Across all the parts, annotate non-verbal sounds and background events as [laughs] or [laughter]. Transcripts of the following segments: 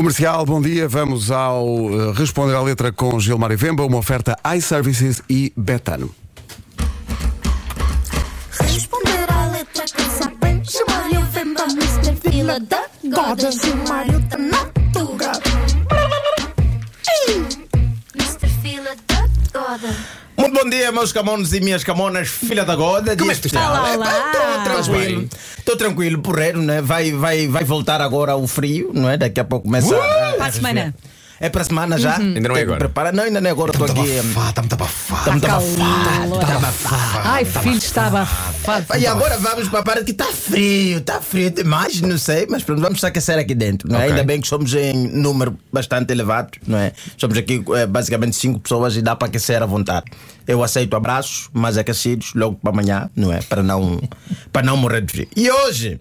Comercial, bom dia. Vamos ao eh, Responder à Letra com Gilmar Vemba, uma oferta iServices e Betano. Responder à letra que saber Chamalho vem para Mr. Fila da Goda Gilmário tá meus camones e minhas camonas, filha da goda. Como é que tu estás? Olá, olá. Estou tranquilo. Estou tranquilo, porreiro, né? Vai, vai, vai voltar agora o frio, não é? Daqui a pouco começa a. Para a semana. É para a semana já? Ainda não é agora. Prepara. Não, ainda não é agora. Estou aqui. Está muito abafado. Está muito abafado. Está abafado. Ai, filho, estava abafado. E agora vamos para a parte que está frio, está frio demais, não sei, mas pronto, vamos se aquecer aqui dentro. Não é? Ainda bem que somos em número bastante elevado, não é? Somos aqui eh, basicamente cinco pessoas e dá para aquecer à vontade. Eu aceito abraços mais aquecidos logo para amanhã, não é? Para não, [laughs] para não morrer de frio. E hoje.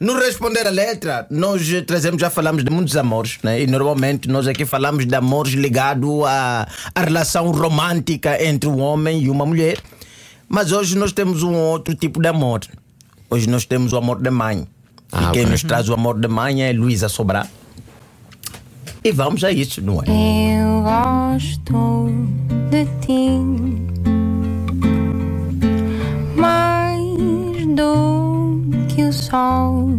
No responder a letra, nós eh, trazemos, já falamos de muitos amores, né? E normalmente nós aqui falamos de amores ligados à, à relação romântica entre um homem e uma mulher. Mas hoje nós temos um outro tipo de amor. Hoje nós temos o amor da mãe. Ah, e quem ok. nos traz o amor da mãe é Luísa Sobrar. E vamos a isso, não é? Eu gosto de ti sol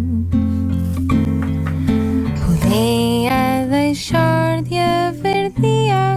Podia deixar de haver dia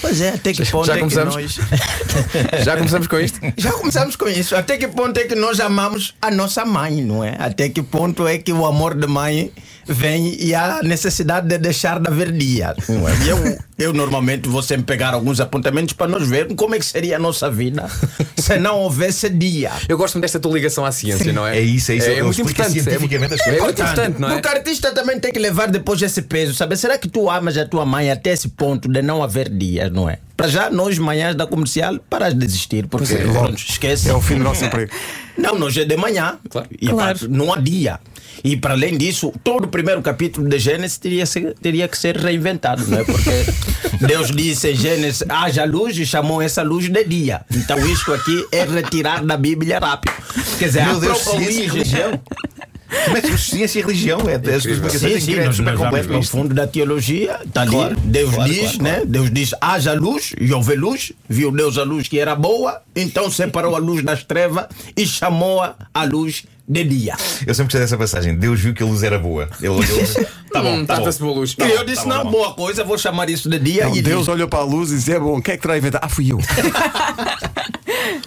Pois é, até que ponto Já é que começamos? nós. [laughs] Já começamos com isto? Já começamos com isso. Até que ponto é que nós amamos a nossa mãe, não é? Até que ponto é que o amor da mãe vem e há necessidade de deixar de haver dia, não é? E eu, eu normalmente vou sempre pegar alguns apontamentos para nós vermos como é que seria a nossa vida se não houvesse dia. Eu gosto desta tua ligação à ciência, não é? É isso, é isso. É, Ele muito importante. É, é muito importante, não é? Porque o artista também tem que levar depois esse peso, sabe? Será que tu amas a tua mãe até esse ponto de não haver dias, não é? Para já, nós, manhãs da comercial, paras de existir, porque é. pronto, esquece. É o fim do nosso emprego. [laughs] Não, nós é de manhã. Claro. E Claro. pá, não há dia. E para além disso, todo o primeiro capítulo de Gênesis teria, teria que ser reinventado, não é? Porque [laughs] Deus disse em Gênesis: haja luz e chamou essa luz de dia. Então isto aqui é retirar da Bíblia rápido. Quer dizer, Meu a Deus, própria e origem- [laughs] é que ciência e religião é? As explicações Sim, sim, que nós, super completo o isto. fundo da teologia, está ali. Claro, Deus claro, diz, claro, né? claro. Deus diz: haja luz e houve luz. Viu Deus a luz que era boa, então separou a luz das trevas e chamou-a a luz de dia. Eu sempre gostei dessa passagem. Deus viu que a luz era boa. Ele olhou. Tá bom, Hum, tá bom. trata-se de boa luz. E Tá eu bom, disse: tá bom, não, tá bom. boa coisa, vou chamar isso de dia. Não, e, Deus diz- olhou para a luz e disse: é bom, quem é que terá inventado? Ah, fui eu.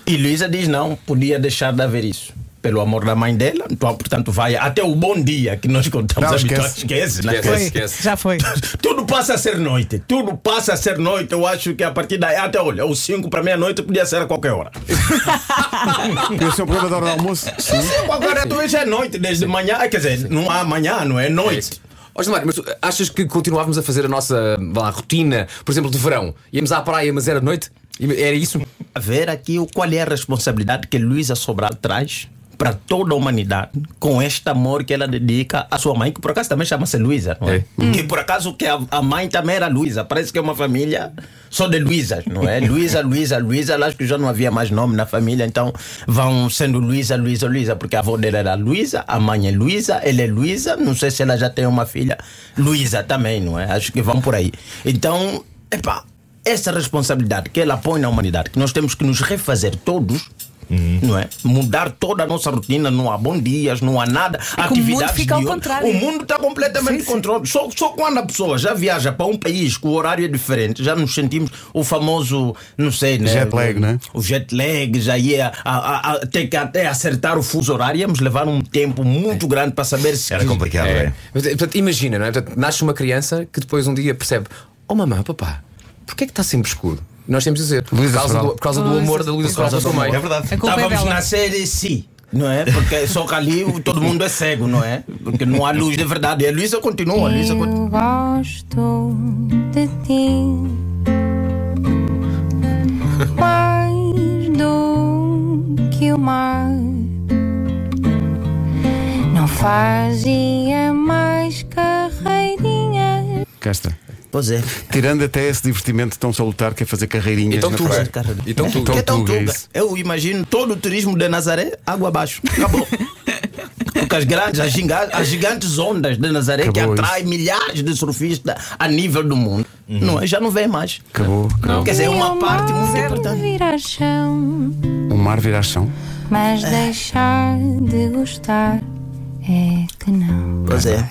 e Luísa diz: não, podia deixar de haver isso. Pelo amor da mãe dela, então, portanto, vai até o bom dia que nós contamos Não, esquece. Esquece, né? Esquece, esquece. já foi. [laughs] Tudo passa a ser noite, tudo passa a ser noite. Eu acho que a partir daí, até olha, os 5 para meia-noite podia ser a qualquer hora. É [laughs] o problema da hora do almoço. Sim, agora tu já é noite, desde manhã, quer dizer, não há manhã, não é noite. Ó Gilmar, mas tu achas que continuávamos a fazer a nossa lá, rotina, por exemplo, de verão? Íamos à praia, mas era noite? Era isso? A ver aqui o- qual é a responsabilidade que Luísa Sobral traz para toda a humanidade com este amor que ela dedica à sua mãe, que por acaso também chama-se Luísa, não é? Que por acaso que a, a mãe também era Luísa, parece que é uma família só de Luísas, não é? Luísa, Luísa, Luísa, acho que já não havia mais nome na família, então vão sendo Luísa, Luísa, Luísa, porque a avó dela era Luísa, a mãe é Luísa, ela é Luísa, não sei se ela já tem uma filha, Luísa também, não é? Acho que vão por aí. Então, epá, essa responsabilidade que ela põe na humanidade, que nós temos que nos refazer todos, não é? Mudar toda a nossa rotina, não há bom dias, não há nada, que o mundo atividades fica ao de- contrário. O mundo está completamente controlado. Só, só quando a pessoa já viaja para um país que o horário é diferente, já nos sentimos o famoso, não sei, né? Jet lag, né? O jet lag, já ia a, a, a, ter que até acertar o fuso horário, íamos levar um tempo muito grande para saber se. Era complicado, é. Mas, Portanto, imagina, não é? Portanto, nasce uma criança que depois um dia percebe: Oh mamãe, papá, porquê é que está sempre escuro? Nós temos de dizer: por causa, do, por causa do amor da Luísa Sobral mãe. É verdade. A culpa é Estávamos dela. na série C, não é? Porque [laughs] só que ali todo mundo é cego, não é? Porque não há luz de verdade. E a Luísa continua, a Luísa continua. Eu gosto de ti Mais do que o mar Não fazia mais carreirinha Cá está. Pois é. Tirando até esse divertimento tão salutar que é fazer carreirinhas Então na tu, praia. então tu. Então Que é tão tuga, tuga. isso. Eu imagino todo o turismo de Nazaré, água abaixo. Acabou. [laughs] Porque as grandes, as, ginga- as gigantes ondas de Nazaré que Acabou atraem milhares de surfistas a nível do mundo, não, é? já não vem mais. Acabou. acabou. Quer dizer, é uma parte muito Pode importante. virar chão, O mar vira chão. mas deixar de gostar é que não. Pois é.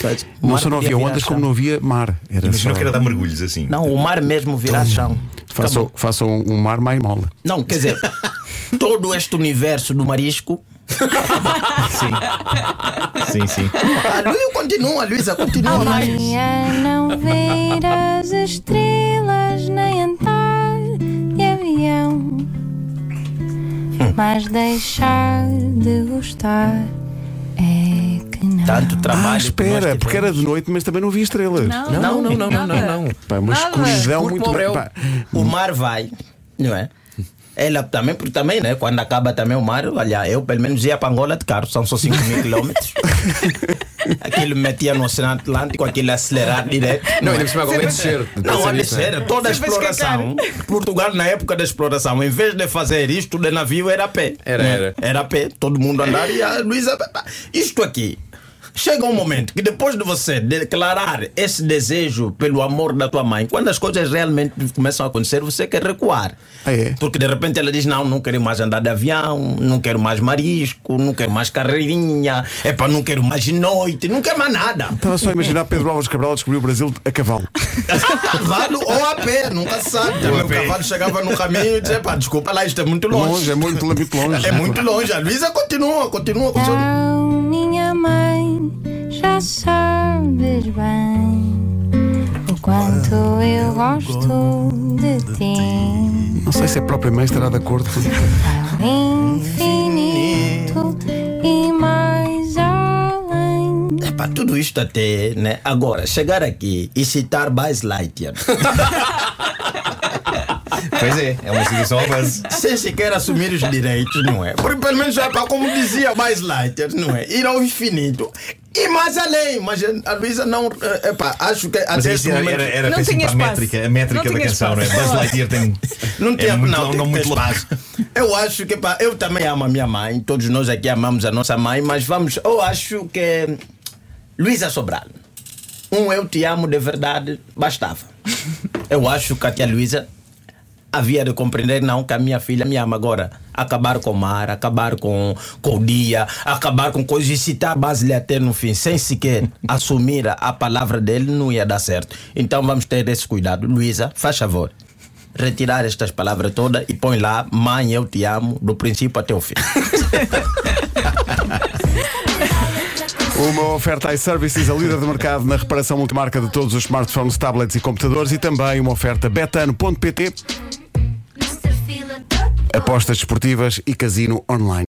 Pois, Não mar só não havia ondas, como não havia mar. Era só. Imagina que era dar mergulhos assim. Não, o mar mesmo virar chão. Façam, façam um mar mais mole. Não, quer dizer, [laughs] todo este universo do marisco. [laughs] Sim, sim. A Luísa continua, a Luísa continua mais. Amanhã não ver as estrelas nem andar de avião, mas deixar de gostar é. Tanto trabalho. Ah, que nós espera, porque era de noite, mas também não havia estrelas. Não, Não, não, não, não, não, não. Pá, uma Nada. escuridão Curto muito pá, O mar vai, não é? Ela também, porque também, né? Quando acaba também o mar, olha, eu pelo menos ia para Angola de carro, são só 5 mil quilómetros. [laughs] Aquilo me metia no Oceano Atlântico, aquilo acelerar direto. Não, é? ainda cima agora é descer. Não, isso, né? sério, toda a exploração. Portugal, na época da exploração, em vez de fazer isto de navio, era a pé. Era, né? era. Era a pé, todo mundo andar e a Luísa. Isto aqui. Chega um momento que depois de você declarar esse desejo pelo amor da tua mãe, quando as coisas realmente começam a acontecer, você quer recuar. Ah, é? Porque de repente ela diz: Não, não quero mais andar de avião, não quero mais marisco, não quero mais carreirinha, é para não quero mais de noite, não quero mais nada. Estava só a imaginar Pedro Álvares Cabral descobriu o Brasil a cavalo. [laughs] cavalo ou a pé, nunca se sabe. Também o cavalo chegava no caminho e dizia, pá, desculpa lá, isto é muito longe. Longe, é muito, muito longe. É muito longe. A Luísa continua, continua com o seu... Então, minha mãe, já sabes bem o quanto eu gosto de ti. Não sei se a própria mãe estará de acordo. Ao infinito e mais além. É para tudo isto até, né? Agora, chegar aqui e citar Buzz Lightyear, [laughs] Pois é, é uma instituição ao base. sem sequer assumir os direitos, não é? Porque pelo menos já para, como dizia Buzz Lightyear, não é? Ir ao infinito e mais além. Mas a Luísa não, é pá, acho que até esse era, momento... era, era Não tinha a espaço. métrica, a métrica Não da canção, não é? espaço. Buzz Lightyear tem. Não tem, é muito, não, não, muito largo. Eu acho que pá, eu também amo a minha mãe, todos nós aqui amamos a nossa mãe, mas vamos, eu acho que Luísa Sobral, um eu te amo de verdade bastava. Eu acho que a tia Luísa havia de compreender não que a minha filha me ama agora. Acabar com o mar, acabar com, com o dia, acabar com coisas e citar Basile até no fim, sem sequer [laughs] assumir a, palavra dele, não ia dar certo. Então vamos ter esse cuidado. Luísa, faz favor. Retirar estas palavras todas e põe lá, mãe, eu te amo, do princípio até o fim. [laughs] Uma oferta iServices, a líder de mercado na reparação multimarca de todos os smartphones, tablets e computadores e também uma oferta betano.pt, apostas desportivas e casino online.